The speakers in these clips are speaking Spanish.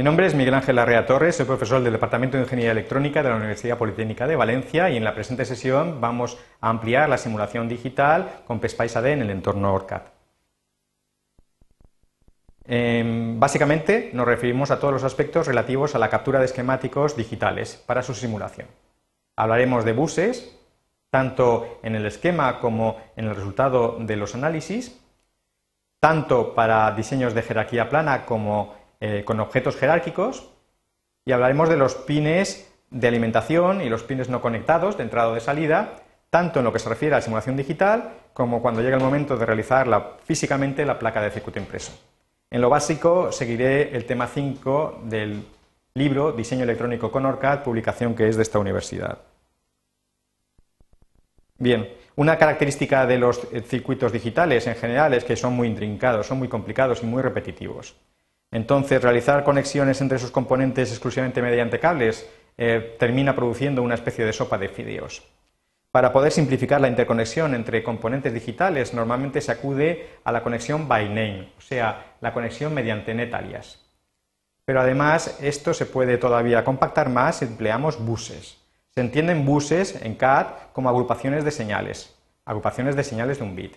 Mi nombre es Miguel Ángel Arrea Torres, soy profesor del Departamento de Ingeniería Electrónica de la Universidad Politécnica de Valencia y en la presente sesión vamos a ampliar la simulación digital con PSPICE AD en el entorno ORCAD. Em, básicamente nos referimos a todos los aspectos relativos a la captura de esquemáticos digitales para su simulación. Hablaremos de buses, tanto en el esquema como en el resultado de los análisis, tanto para diseños de jerarquía plana como eh, con objetos jerárquicos, y hablaremos de los pines de alimentación y los pines no conectados de entrada o de salida, tanto en lo que se refiere a la simulación digital como cuando llega el momento de realizar físicamente la placa de circuito impreso. En lo básico seguiré el tema 5 del libro Diseño electrónico con ORCAD, publicación que es de esta universidad. Bien, una característica de los eh, circuitos digitales en general es que son muy intrincados, son muy complicados y muy repetitivos. Entonces, realizar conexiones entre sus componentes exclusivamente mediante cables eh, termina produciendo una especie de sopa de fideos. Para poder simplificar la interconexión entre componentes digitales, normalmente se acude a la conexión by name, o sea, la conexión mediante netalias. Pero además, esto se puede todavía compactar más si empleamos buses. Se entienden buses en CAD como agrupaciones de señales, agrupaciones de señales de un bit.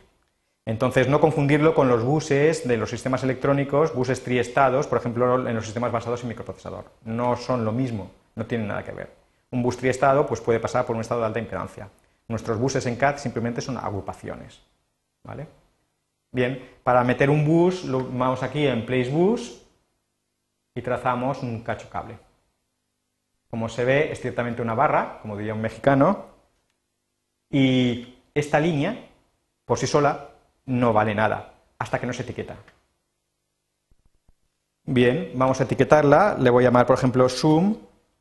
Entonces, no confundirlo con los buses de los sistemas electrónicos, buses triestados, por ejemplo, en los sistemas basados en microprocesador. No son lo mismo, no tienen nada que ver. Un bus triestado pues, puede pasar por un estado de alta impedancia. Nuestros buses en CAD simplemente son agrupaciones. ¿vale? Bien, para meter un bus, lo vamos aquí en Place Bus y trazamos un cacho cable. Como se ve, es ciertamente una barra, como diría un mexicano, y esta línea, por sí sola, no vale nada, hasta que no se etiqueta. Bien, vamos a etiquetarla, le voy a llamar, por ejemplo, Zoom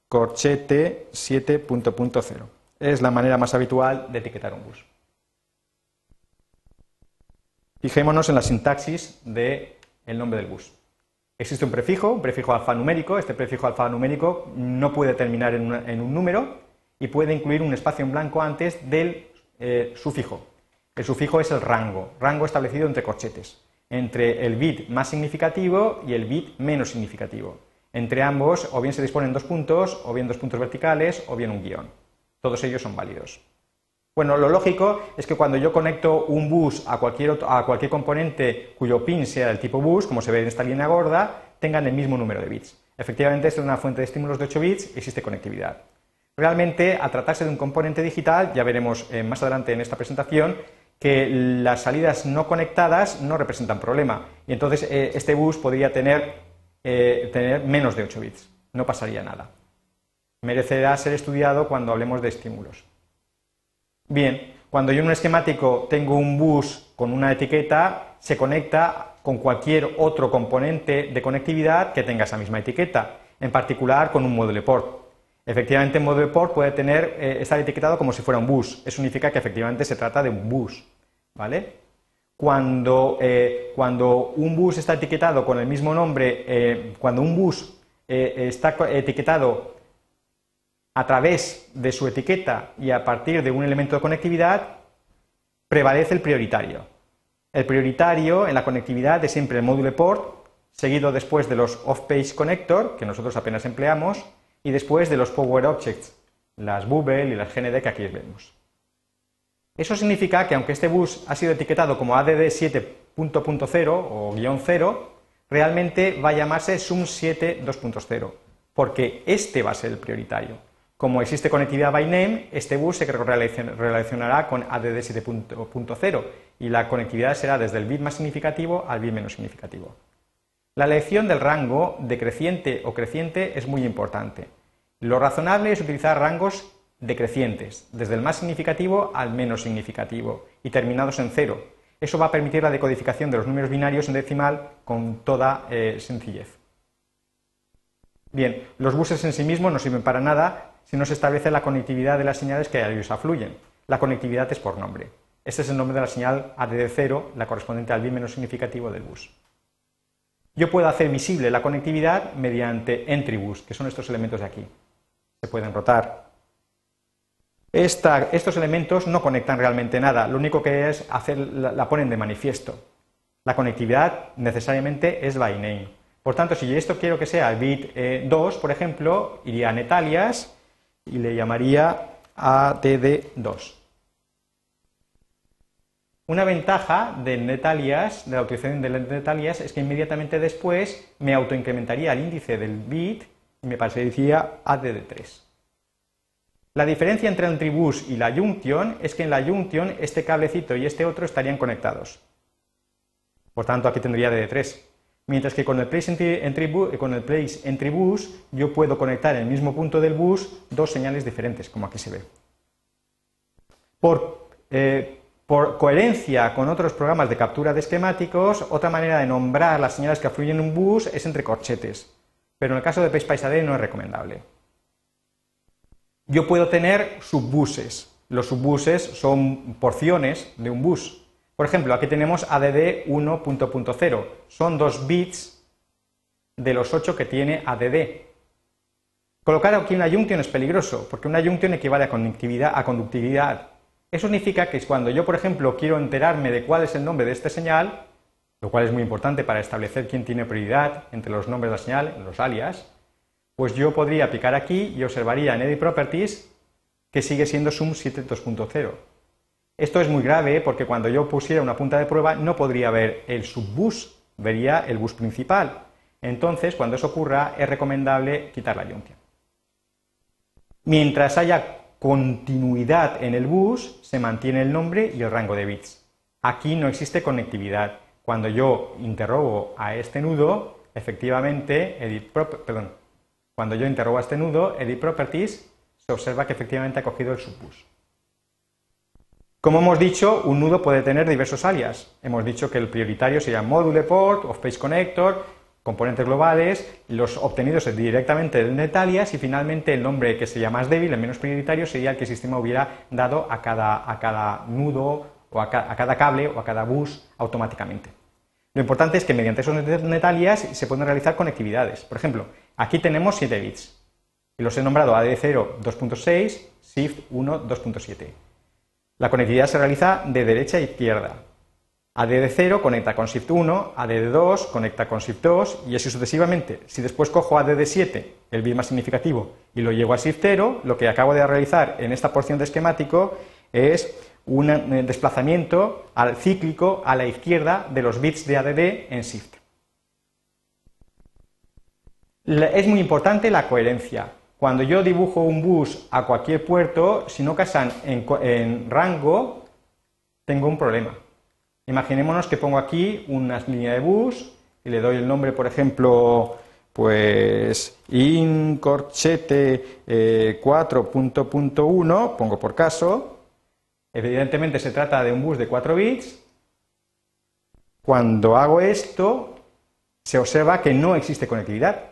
corchete 7.0 es la manera más habitual de etiquetar un bus. Fijémonos en la sintaxis del nombre del bus. Existe un prefijo, un prefijo alfanumérico. Este prefijo alfanumérico no puede terminar en, un número y puede incluir un espacio en blanco antes del eh, sufijo. El sufijo es el rango, rango establecido entre corchetes, entre el bit más significativo y el bit menos significativo. Entre ambos, o bien se disponen dos puntos, o bien dos puntos verticales, o bien un guion. Todos ellos son válidos. Bueno, lo lógico es que cuando yo conecto un bus a cualquier, a cualquier componente cuyo pin sea del tipo bus, como se ve en esta línea gorda, tengan el mismo número de bits. Efectivamente, esta es una fuente de estímulos de 8 bits existe conectividad. Realmente, a tratarse de un componente digital, ya veremos eh, más adelante en esta presentación, que las salidas no conectadas no representan problema. Y entonces eh, este bus podría tener, eh, menos de 8 bits. No pasaría nada merecerá ser estudiado cuando hablemos de estímulos. Bien, cuando yo en un esquemático tengo un bus con una etiqueta, se conecta con cualquier otro componente de conectividad que tenga esa misma etiqueta, en particular con un módulo port. Efectivamente, un módulo port puede tener, eh, estar etiquetado como si fuera un bus. Eso significa que efectivamente se trata de un bus. ¿Vale? Cuando, eh, cuando un bus está etiquetado con el mismo nombre, eh, cuando un bus está etiquetado a través de su etiqueta y a partir de un elemento de conectividad, prevalece el prioritario. El prioritario en la conectividad es siempre el módulo port, seguido después de los off-page connector, que nosotros apenas empleamos, y después de los power objects, las Bubble y las GND que aquí vemos. Eso significa que aunque este bus ha sido etiquetado como ADD 7.0 o guion 0, realmente va a llamarse SUM 7 2.0, porque este va a ser el prioritario. Como existe conectividad by name, este bus se relacionará con ADD 7.0 y la conectividad será desde el bit más significativo al bit menos significativo. La elección del rango decreciente o creciente es muy importante. Lo razonable es utilizar rangos decrecientes, desde el más significativo al menos significativo y terminados en cero. Eso va a permitir la decodificación de los números binarios en decimal con toda eh, sencillez. Bien, los buses en sí mismos no sirven para nada si no se establece la conectividad de las señales que a ellos afluyen. La conectividad es por nombre. Este es el nombre de la señal ADD0, la correspondiente al bit menos significativo del bus. Yo puedo hacer visible la conectividad mediante entry bus, que son estos elementos de aquí. Se pueden rotar. Estos elementos no conectan realmente nada, lo único que es hacer, la, ponen de manifiesto. La conectividad necesariamente es by name. Por tanto, si esto quiero que sea bit 2, eh, por ejemplo, iría a netalias y le llamaría ADD2. Una ventaja del netalias, de la utilización del netalias, es que inmediatamente después me autoincrementaría el índice del bit y me pasaría ADD3. La diferencia entre el tribus y la junction es que en la junction este cablecito y este otro estarían conectados. Por tanto, aquí tendría ADD3. Mientras que con el place entry, con el place entry bus yo puedo conectar en el mismo punto del bus dos señales diferentes, como aquí se ve. Por, eh, por coherencia con otros programas de captura de esquemáticos, otra manera de nombrar las señales que fluyen en un bus es entre corchetes, pero en el caso de PSPICE AD no es recomendable. Yo puedo tener subbuses. Los subbuses son porciones de un bus. Por ejemplo, aquí tenemos ADD 1.0. Son dos bits de los 8 que tiene ADD. Colocar aquí una junction es peligroso, porque una junction equivale a conductividad, a conductividad. Eso significa que cuando yo, por ejemplo, quiero enterarme de cuál es el nombre de esta señal, lo cual es muy importante para establecer quién tiene prioridad entre los nombres de la señal, los alias, pues yo podría picar aquí y observaría en Edit Properties que sigue siendo Sum 7.2.0. Esto es muy grave porque cuando yo pusiera una punta de prueba no podría ver el subbus, vería el bus principal. Entonces, cuando eso ocurra, es recomendable quitar la junction. Mientras haya continuidad en el bus, se mantiene el nombre y el rango de bits. Aquí no existe conectividad. Cuando yo interrogo a este nudo, efectivamente, edit perdón, cuando yo interrogo a este nudo, edit properties, se observa que efectivamente ha cogido el subbus. Como hemos dicho, un nudo puede tener diversos alias. Hemos dicho que el prioritario sería module port, of page connector, componentes globales, los obtenidos directamente del netalias y finalmente el nombre que sería más débil, el menos prioritario, sería el que el sistema hubiera dado a cada, a cada nudo o a, a cada cable o a cada bus automáticamente. Lo importante es que mediante esos netalias se pueden realizar conectividades. Por ejemplo, aquí tenemos 7 bits y los he nombrado AD0 2.6, SIFT 1 2.7. La conectividad se realiza de derecha a izquierda. ADD0 conecta con Shift 1, ADD2 conecta con Shift 2 y así sucesivamente. Si después cojo ADD7, el bit más significativo, y lo llevo a Shift 0, lo que acabo de realizar en esta porción de esquemático es un eh, desplazamiento al cíclico a la izquierda de los bits de ADD en Shift. Es muy importante la coherencia. Cuando yo dibujo un bus a cualquier puerto, si no casan en, rango, tengo un problema. Imaginémonos que pongo aquí una línea de bus y le doy el nombre, por ejemplo, pues incorchete 4.1, eh, pongo por caso, Evidentemente se trata de un bus de 4 bits. Cuando hago esto, se observa que no existe conectividad,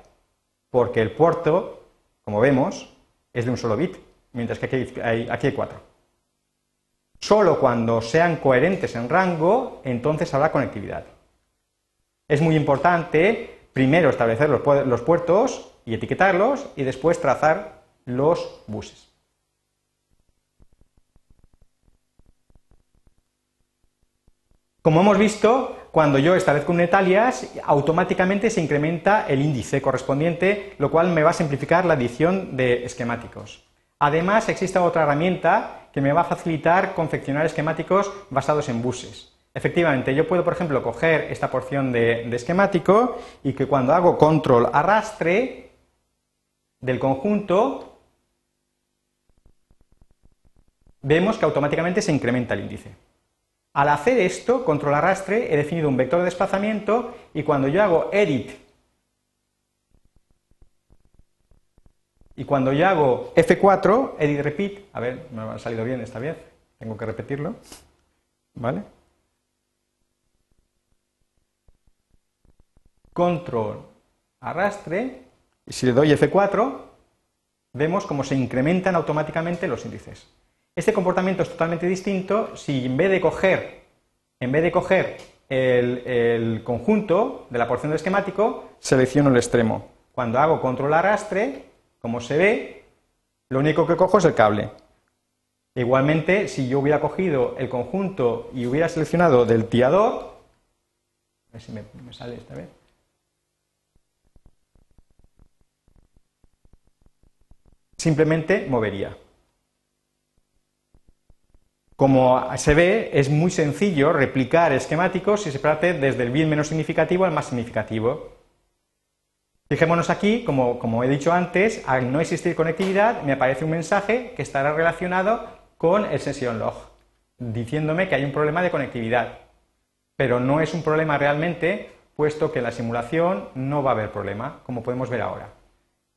porque el puerto, como vemos, es de un solo bit, mientras que aquí hay, aquí 4. Solo cuando sean coherentes en rango, entonces habrá conectividad. Es muy importante primero establecer los puertos y etiquetarlos y después trazar los buses. Como hemos visto, cuando yo establezco un netalias, automáticamente se incrementa el índice correspondiente, lo cual me va a simplificar la adición de esquemáticos. Además, existe otra herramienta que me va a facilitar confeccionar esquemáticos basados en buses. Efectivamente, yo puedo, por ejemplo, coger esta porción de, de esquemático y que cuando hago control arrastre del conjunto, vemos que automáticamente se incrementa el índice. Al hacer esto, control arrastre, he definido un vector de desplazamiento y cuando yo hago edit y cuando yo hago F4, edit repeat, a ver, me ha salido bien esta vez, tengo que repetirlo, ¿vale? Control arrastre y si le doy F4, vemos cómo se incrementan automáticamente los índices. Este comportamiento es totalmente distinto si en vez de coger, en vez de coger el, conjunto de la porción del esquemático, selecciono el extremo. Cuando hago control arrastre, como se ve, lo único que cojo es el cable. Igualmente, si yo hubiera cogido el conjunto y hubiera seleccionado del tiador, a ver si me sale esta vez. Simplemente movería. Como se ve, es muy sencillo replicar esquemáticos si se parte desde el bit menos significativo al más significativo. Fijémonos aquí, como, como, he dicho antes, al no existir conectividad, me aparece un mensaje que estará relacionado con el session log, diciéndome que hay un problema de conectividad. Pero no es un problema realmente, puesto que en la simulación no va a haber problema, como podemos ver ahora.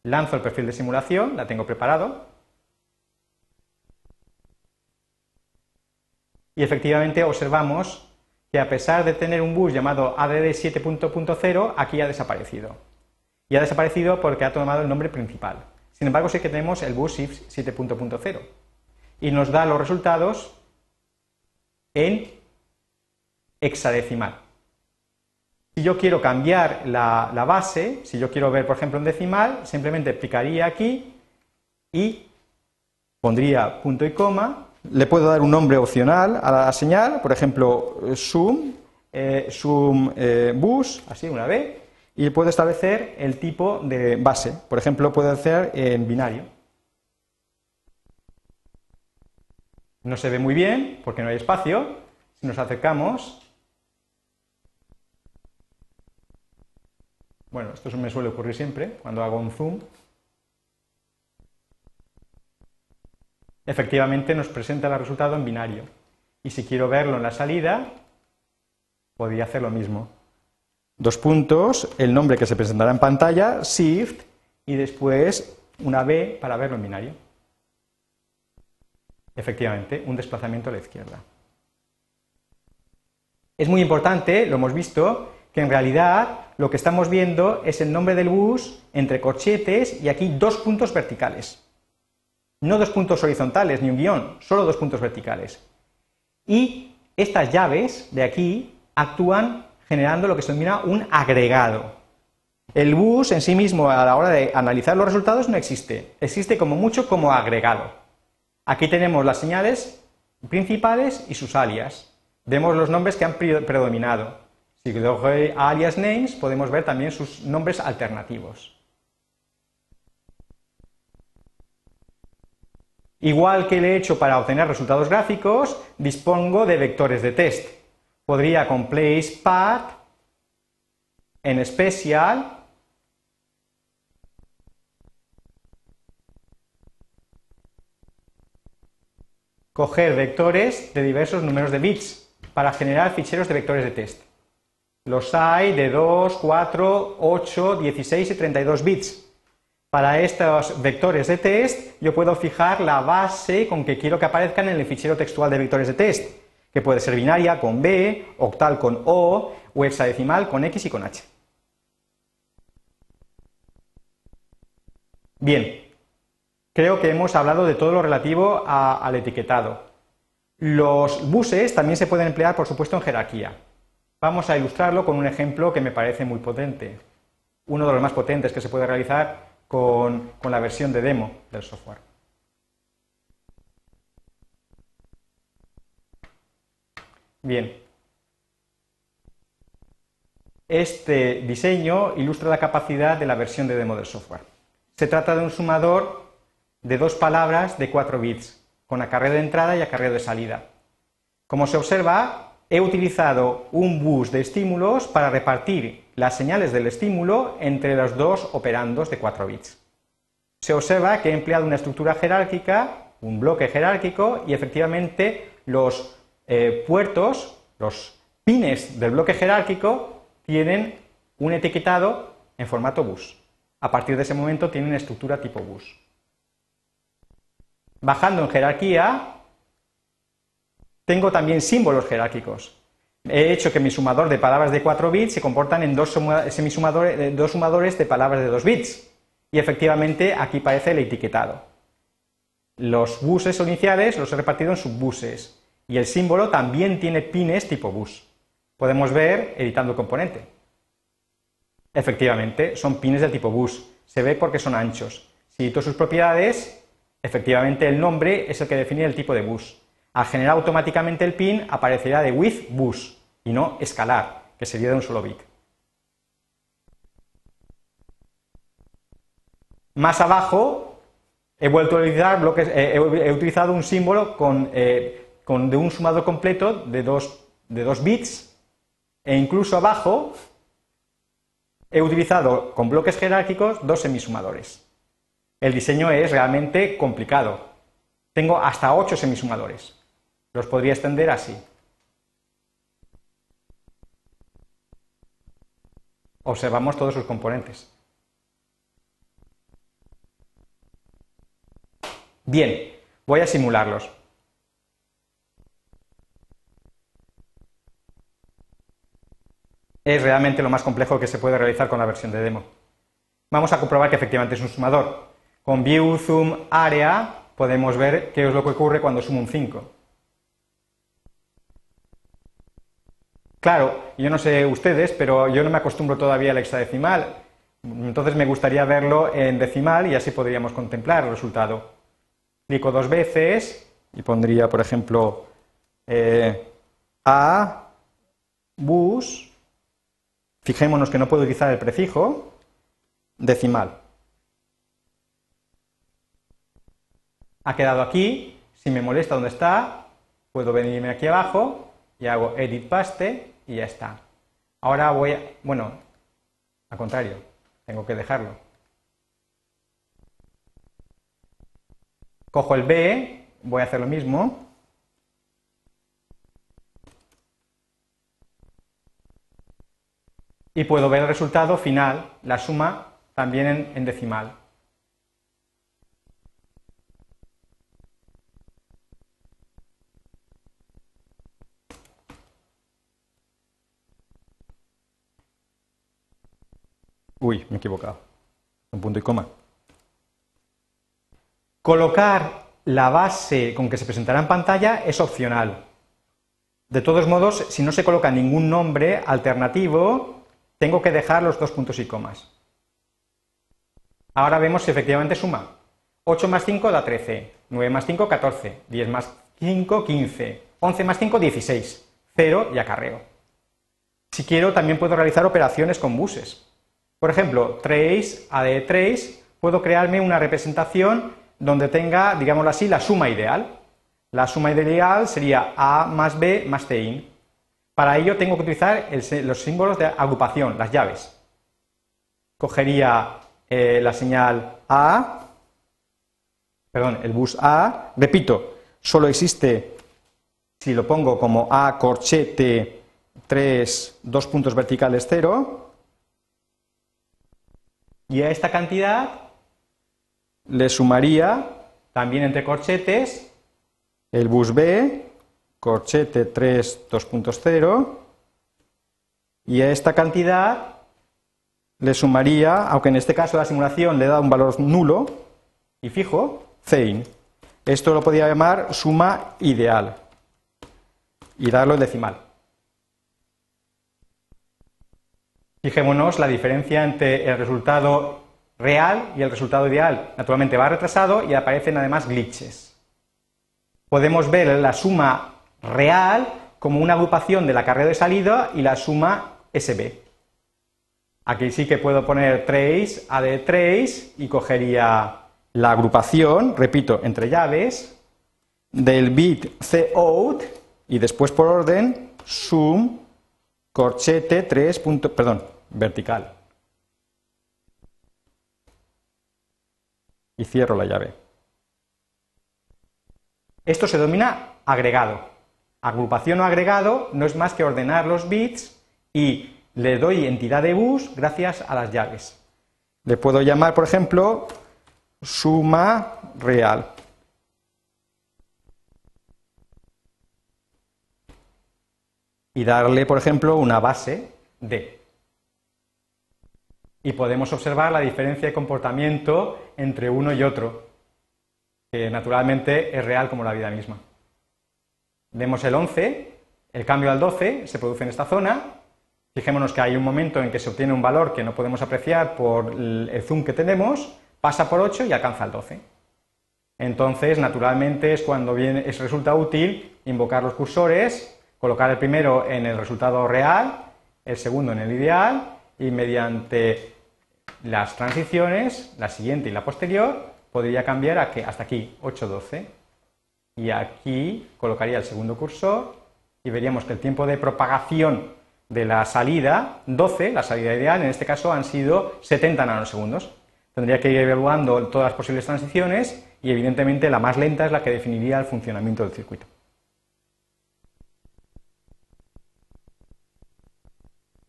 Lanzo el perfil de simulación, la tengo preparado, y efectivamente observamos que a pesar de tener un bus llamado ADD 7.0, aquí ha desaparecido. Y ha desaparecido porque ha tomado el nombre principal. Sin embargo, sí que tenemos el bus 7.0 y nos da los resultados en hexadecimal. Si yo quiero cambiar la, la, base, si yo quiero ver, por ejemplo, en decimal, simplemente picaría aquí y pondría punto y coma le puedo dar un nombre opcional a la señal, por ejemplo, zoom, eh, zoom eh, bus, así una B, y puedo establecer el tipo de base. Por ejemplo, puedo hacer en binario. No se ve muy bien porque no hay espacio. Si nos acercamos, bueno, esto me suele ocurrir siempre cuando hago un zoom. Efectivamente nos presenta el resultado en binario. Y si quiero verlo en la salida, podría hacer lo mismo. Dos puntos, el nombre que se presentará en pantalla, shift, y después una B para verlo en binario. Efectivamente, un desplazamiento a la izquierda. Es muy importante, lo hemos visto, que en realidad lo que estamos viendo es el nombre del bus entre corchetes y aquí dos puntos verticales no dos puntos horizontales ni un guion, solo dos puntos verticales. Y estas llaves de aquí actúan generando lo que se denomina un agregado. El bus en sí mismo a la hora de analizar los resultados no existe, existe como mucho como agregado. Aquí tenemos las señales principales y sus alias. Vemos los nombres que han predominado. Si doy alias names podemos ver también sus nombres alternativos. Igual que le he hecho para obtener resultados gráficos, dispongo de vectores de test. Podría con place en special coger vectores de diversos números de bits para generar ficheros de vectores de test. Los hay de 2, 4, 8, 16 y 32 bits. Para estos vectores de test, yo puedo fijar la base con que quiero que aparezcan en el fichero textual de vectores de test, que puede ser binaria con B, octal con O, o hexadecimal con X y con H. Bien, creo que hemos hablado de todo lo relativo al etiquetado. Los buses también se pueden emplear, por supuesto, en jerarquía. Vamos a ilustrarlo con un ejemplo que me parece muy potente. Uno de los más potentes que se puede realizar con, la versión de demo del software. Bien. Este diseño ilustra la capacidad de la versión de demo del software. Se trata de un sumador de dos palabras de 4 bits, con acarreo de entrada y acarreo de salida. Como se observa, he utilizado un bus de estímulos para repartir las señales del estímulo entre los dos operandos de 4 bits. Se observa que he empleado una estructura jerárquica, un bloque jerárquico, y efectivamente los eh, puertos, los pines del bloque jerárquico, tienen un etiquetado en formato bus. A partir de ese momento tienen estructura tipo bus. Bajando en jerarquía, tengo también símbolos jerárquicos he hecho que mi sumador de palabras de 4 bits se comportan en dos, semisumadores, eh, dos sumadores de palabras de 2 bits. Y efectivamente aquí aparece el etiquetado. Los buses iniciales los he repartido en subbuses. Y el símbolo también tiene pines tipo bus. Podemos ver editando el componente. Efectivamente, son pines del tipo bus. Se ve porque son anchos. Si edito sus propiedades, efectivamente el nombre es el que define el tipo de bus. Al generar automáticamente el pin aparecerá de with bus y no escalar, que sería de un solo bit. Más abajo he vuelto a utilizar bloques, he, utilizado un símbolo con, con, de un sumador completo de dos, de dos bits e incluso abajo he utilizado con bloques jerárquicos dos semisumadores. El diseño es realmente complicado. Tengo hasta ocho semisumadores. Los podría extender así. Observamos todos sus componentes. Bien, voy a simularlos. Es realmente lo más complejo que se puede realizar con la versión de demo. Vamos a comprobar que efectivamente es un sumador. Con View Zoom Area podemos ver qué es lo que ocurre cuando sumo un 5. Claro, yo no sé ustedes, pero yo no me acostumbro todavía al hexadecimal. Entonces me gustaría verlo en decimal y así podríamos contemplar el resultado. Clico dos veces y pondría, por ejemplo, eh, A, bus. Fijémonos que no puedo utilizar el prefijo decimal. Ha quedado aquí. Si me molesta dónde está, puedo venirme aquí abajo y hago edit paste y ya está. Ahora voy a, bueno, al contrario, tengo que dejarlo. Cojo el B, voy a hacer lo mismo. Y puedo ver el resultado final, la suma también en decimal. Uy, me he equivocado. Un punto y coma. Colocar la base con que se presentará en pantalla es opcional. De todos modos, si no se coloca ningún nombre alternativo, tengo que dejar los dos puntos y comas. Ahora vemos si efectivamente suma. 8 más 5 da 13, 9 más 5 14, 10 más 5 15, 11 más 5 16, 0 y acarreo. Si quiero también puedo realizar operaciones con buses. Por ejemplo, trace, de trace, puedo crearme una representación donde tenga, digámoslo así, la suma ideal. La suma ideal sería A más B más in. Para ello tengo que utilizar los símbolos de agrupación, las llaves. Cogería eh, la señal A, perdón, el bus A, repito, solo existe si lo pongo como A corchete 3, dos puntos verticales 0, y a esta cantidad le sumaría también entre corchetes el bus B, corchete 3, 2.0, y a esta cantidad le sumaría, aunque en este caso la simulación le da un valor nulo y fijo, Zein. Esto lo podría llamar suma ideal y darlo en decimal. Fijémonos la diferencia entre el resultado real y el resultado ideal. Naturalmente va retrasado y aparecen además glitches. Podemos ver la suma real como una agrupación de la carrera de salida y la suma SB. Aquí sí que puedo poner trace, add trace y cogería la agrupación, repito, entre llaves, del bit cout y después por orden sum corchete 3. perdón, vertical. Y cierro la llave. Esto se denomina agregado. Agrupación o agregado no es más que ordenar los bits y le doy entidad de bus gracias a las llaves. Le puedo llamar, por ejemplo, suma real. Y darle, por ejemplo, una base de y podemos observar la diferencia de comportamiento entre uno y otro, que naturalmente es real como la vida misma. Vemos el 11, el cambio al 12 se produce en esta zona, fijémonos que hay un momento en que se obtiene un valor que no podemos apreciar por el zoom que tenemos, pasa por 8 y alcanza el 12. Entonces, naturalmente es cuando viene, es, resulta útil invocar los cursores, colocar el primero en el resultado real, el segundo en el ideal y mediante las transiciones, la siguiente y la posterior, podría cambiar a que hasta aquí 812 y aquí colocaría el segundo cursor y veríamos que el tiempo de propagación de la salida 12, la salida ideal, en este caso han sido 70 nanosegundos. Tendría que ir evaluando todas las posibles transiciones y evidentemente la más lenta es la que definiría el funcionamiento del circuito.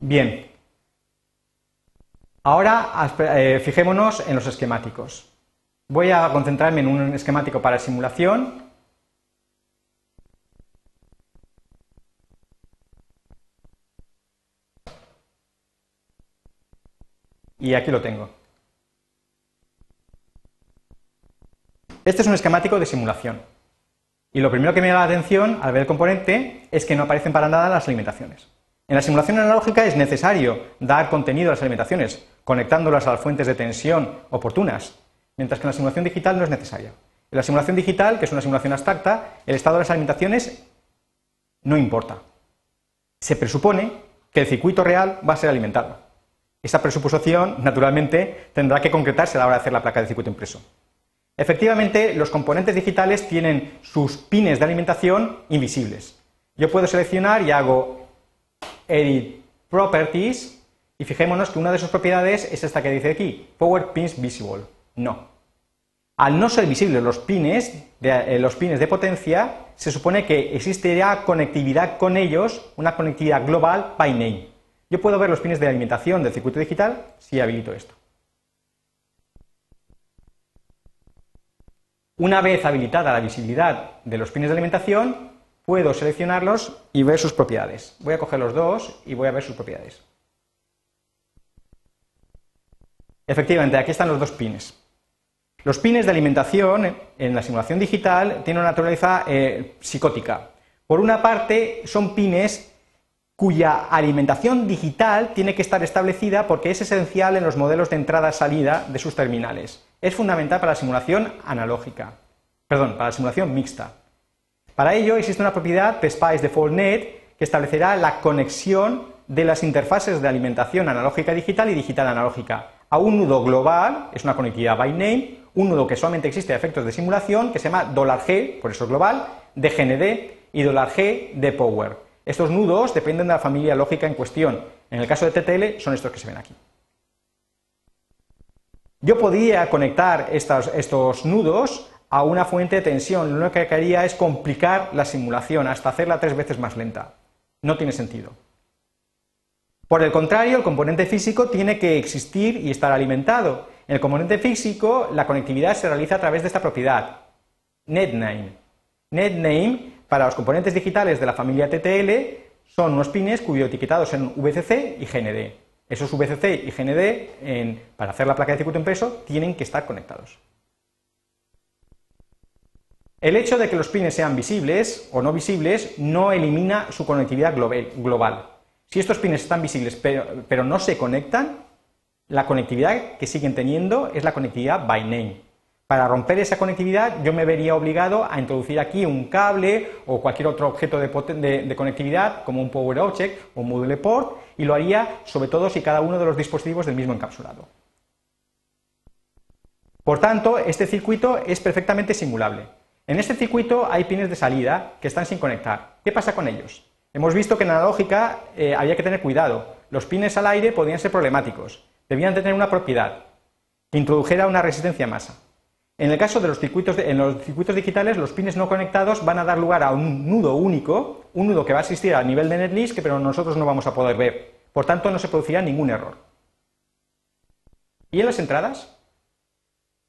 Bien, ahora eh, fijémonos en los esquemáticos. Voy a concentrarme en un esquemático para simulación y aquí lo tengo. Este es un esquemático de simulación. Y lo primero que me llama la atención al ver el componente es que no aparecen para nada las alimentaciones. En la simulación analógica es necesario dar contenido a las alimentaciones, conectándolas a las fuentes de tensión oportunas, mientras que en la simulación digital no es necesaria. En la simulación digital, que es una simulación abstracta, el estado de las alimentaciones no importa. Se presupone que el circuito real va a ser alimentado. Esa presuposición, naturalmente, tendrá que concretarse a la hora de hacer la placa de circuito impreso. Efectivamente, los componentes digitales tienen sus pines de alimentación invisibles. Yo puedo seleccionar y hago Edit Properties y fijémonos que una de sus propiedades es esta que dice aquí, Power Pins Visible. No. Al no ser visibles los pines, de, eh, los pines de potencia, se supone que existirá conectividad con ellos, una conectividad global by name. Yo puedo ver los pines de alimentación del circuito digital si habilito esto. Una vez habilitada la visibilidad de los pines de alimentación, puedo seleccionarlos y ver sus propiedades. Voy a coger los dos y voy a ver sus propiedades. Efectivamente, aquí están los dos pines. Los pines de alimentación en la simulación digital tienen una naturaleza eh, psicótica. Por una parte, son pines cuya alimentación digital tiene que estar establecida porque es esencial en los modelos de entrada-salida de sus terminales. Es fundamental para la simulación analógica, perdón, para la simulación mixta. Para ello existe una propiedad PSPICE Default Net que establecerá la conexión de las interfaces de alimentación analógica digital y digital analógica a un nudo global, es una conectividad by name, un nudo que solamente existe a efectos de simulación que se llama $G, por eso es global, de GND y $G de Power. Estos nudos dependen de la familia lógica en cuestión. En el caso de TTL son estos que se ven aquí. Yo podía conectar estos, nudos a una fuente de tensión. Lo único que haría es complicar la simulación hasta hacerla tres veces más lenta. No tiene sentido. Por el contrario, el componente físico tiene que existir y estar alimentado. En el componente físico, la conectividad se realiza a través de esta propiedad, netname. Netname para los componentes digitales de la familia TTL son unos pines cuyo etiquetado son VCC y GND. Esos VCC y GND, para hacer la placa de circuito impreso, tienen que estar conectados. El hecho de que los pines sean visibles o no visibles no elimina su conectividad global. Si estos pines están visibles pero, no se conectan, la conectividad que siguen teniendo es la conectividad by name. Para romper esa conectividad yo me vería obligado a introducir aquí un cable o cualquier otro objeto de, conectividad como un Power Object o un Module Port y lo haría sobre todo si cada uno de los dispositivos del mismo encapsulado. Por tanto, este circuito es perfectamente simulable. En este circuito hay pines de salida que están sin conectar. ¿Qué pasa con ellos? Hemos visto que en analógica eh, había que tener cuidado. Los pines al aire podían ser problemáticos. Debían tener una propiedad que introdujera una resistencia a masa. En el caso de los circuitos, en los circuitos digitales, los pines no conectados van a dar lugar a un nudo único, un nudo que va a existir a nivel de netlist, que pero nosotros no vamos a poder ver. Por tanto, no se producirá ningún error. ¿Y en las entradas?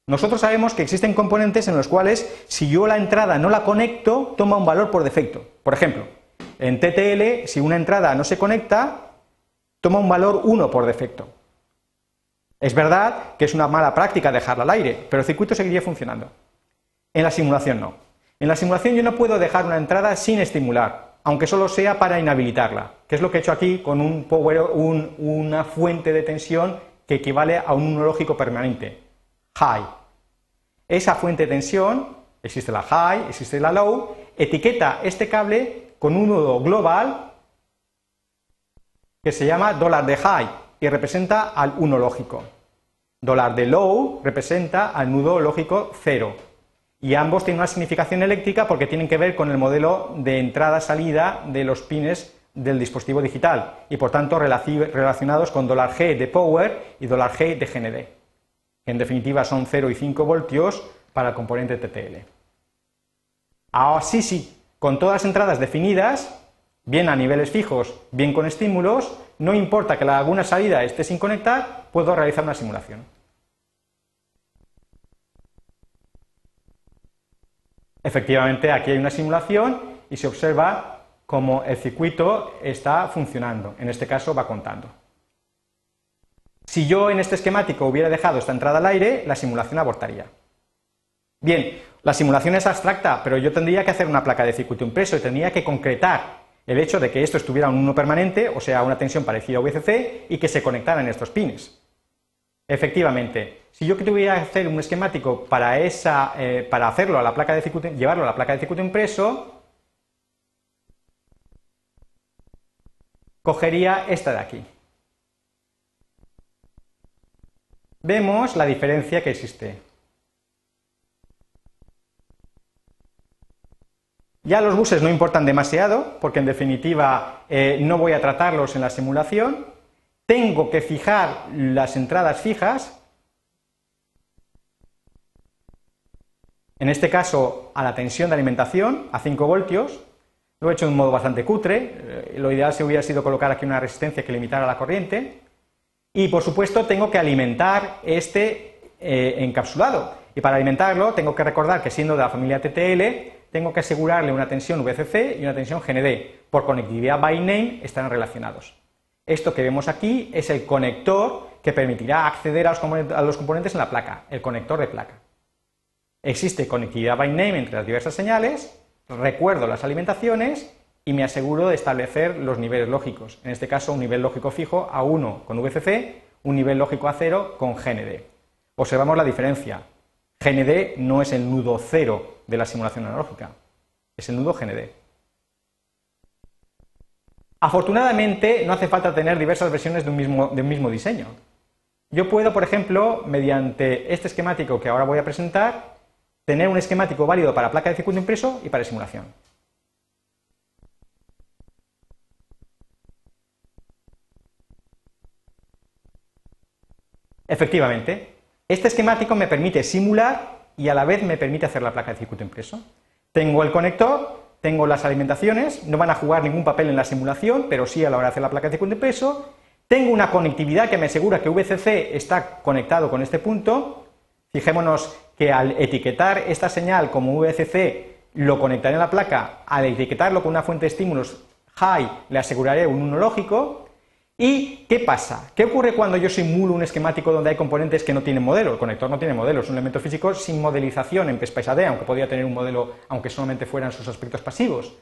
Nosotros sabemos que existen componentes en los cuales, si yo la entrada no la conecto, toma un valor por defecto. Por ejemplo, en TTL, si una entrada no se conecta, toma un valor 1 por defecto. Es verdad que es una mala práctica dejarla al aire, pero el circuito seguiría funcionando. En la simulación no. En la simulación yo no puedo dejar una entrada sin estimular, aunque solo sea para inhabilitarla, que es lo que he hecho aquí con un power, una fuente de tensión que equivale a un lógico permanente, high. Esa fuente de tensión, existe la high, existe la low, etiqueta este cable con un nudo global que se llama dólar de high y representa al 1 lógico. de low representa al nudo lógico 0 y ambos tienen una significación eléctrica porque tienen que ver con el modelo de entrada-salida de los pines del dispositivo digital y por tanto relacionados con $G de power y $G de GND, en definitiva son 0 y 5 voltios para el componente TTL. Ahora sí, sí, con todas las entradas definidas, bien a niveles fijos, bien con estímulos, no importa que la alguna salida esté sin conectar, puedo realizar una simulación. Efectivamente, aquí hay una simulación y se observa cómo el circuito está funcionando. En este caso va contando. Si yo en este esquemático hubiera dejado esta entrada al aire, la simulación abortaría. Bien, la simulación es abstracta, pero yo tendría que hacer una placa de circuito impreso y tendría que concretar el hecho de que esto estuviera un 1 permanente, o sea, una tensión parecida a VCC, y que se conectaran estos pines. Efectivamente, si yo tuviera que hacer un esquemático para, esa, eh, para hacerlo a la placa de circuito, llevarlo a la placa de circuito impreso, cogería esta de aquí. Vemos la diferencia que existe. Ya los buses no importan demasiado, porque en definitiva eh, no voy a tratarlos en la simulación. Tengo que fijar las entradas fijas, en este caso a la tensión de alimentación, a 5 voltios. Lo he hecho de un modo bastante cutre, eh, lo ideal se hubiera sido colocar aquí una resistencia que limitara la corriente. Y por supuesto tengo que alimentar este eh, encapsulado. Y para alimentarlo tengo que recordar que siendo de la familia TTL, tengo que asegurarle una tensión VCC y una tensión GND. Por conectividad by name están relacionados. Esto que vemos aquí es el conector que permitirá acceder a los, componentes en la placa, el conector de placa. Existe conectividad by name entre las diversas señales, recuerdo las alimentaciones y me aseguro de establecer los niveles lógicos. En este caso, un nivel lógico fijo A1 con VCC, un nivel lógico A0 con GND. Observamos la diferencia. GND no es el nudo cero de la simulación analógica, es el nudo GND. Afortunadamente, no hace falta tener diversas versiones de un, mismo, de un mismo diseño. Yo puedo, por ejemplo, mediante este esquemático que ahora voy a presentar, tener un esquemático válido para placa de circuito impreso y para simulación. Efectivamente, este esquemático me permite simular y a la vez me permite hacer la placa de circuito impreso. Tengo el conector, tengo las alimentaciones, no van a jugar ningún papel en la simulación, pero sí a la hora de hacer la placa de circuito impreso. Tengo una conectividad que me asegura que VCC está conectado con este punto. Fijémonos que al etiquetar esta señal como VCC lo conectaré en la placa, al etiquetarlo con una fuente de estímulos high le aseguraré un 1 lógico, ¿Y qué pasa? ¿Qué ocurre cuando yo simulo un esquemático donde hay componentes que no tienen modelo? El conector no tiene modelo, es un elemento físico sin modelización en PSPICE aunque podría tener un modelo aunque solamente fueran sus aspectos pasivos.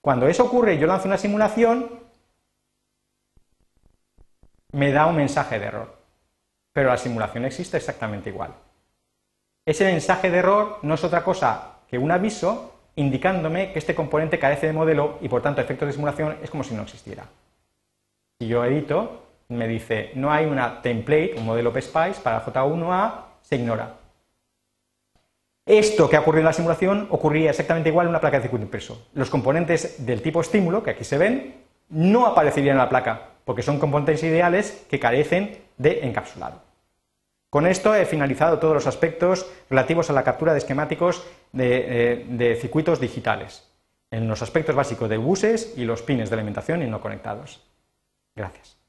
Cuando eso ocurre yo lanzo una simulación, me da un mensaje de error. Pero la simulación existe exactamente igual. Ese mensaje de error no es otra cosa que un aviso indicándome que este componente carece de modelo y por tanto efectos de simulación es como si no existiera. Si yo edito, me dice, no hay una template, un modelo PSPICE para J1A, se ignora. Esto que ha ocurrido en la simulación ocurría exactamente igual en una placa de circuito impreso. Los componentes del tipo estímulo, que aquí se ven, no aparecerían en la placa, porque son componentes ideales que carecen de encapsulado. Con esto he finalizado todos los aspectos relativos a la captura de esquemáticos de, eh, de circuitos digitales, en los aspectos básicos de buses y los pines de alimentación y no conectados. Gracias.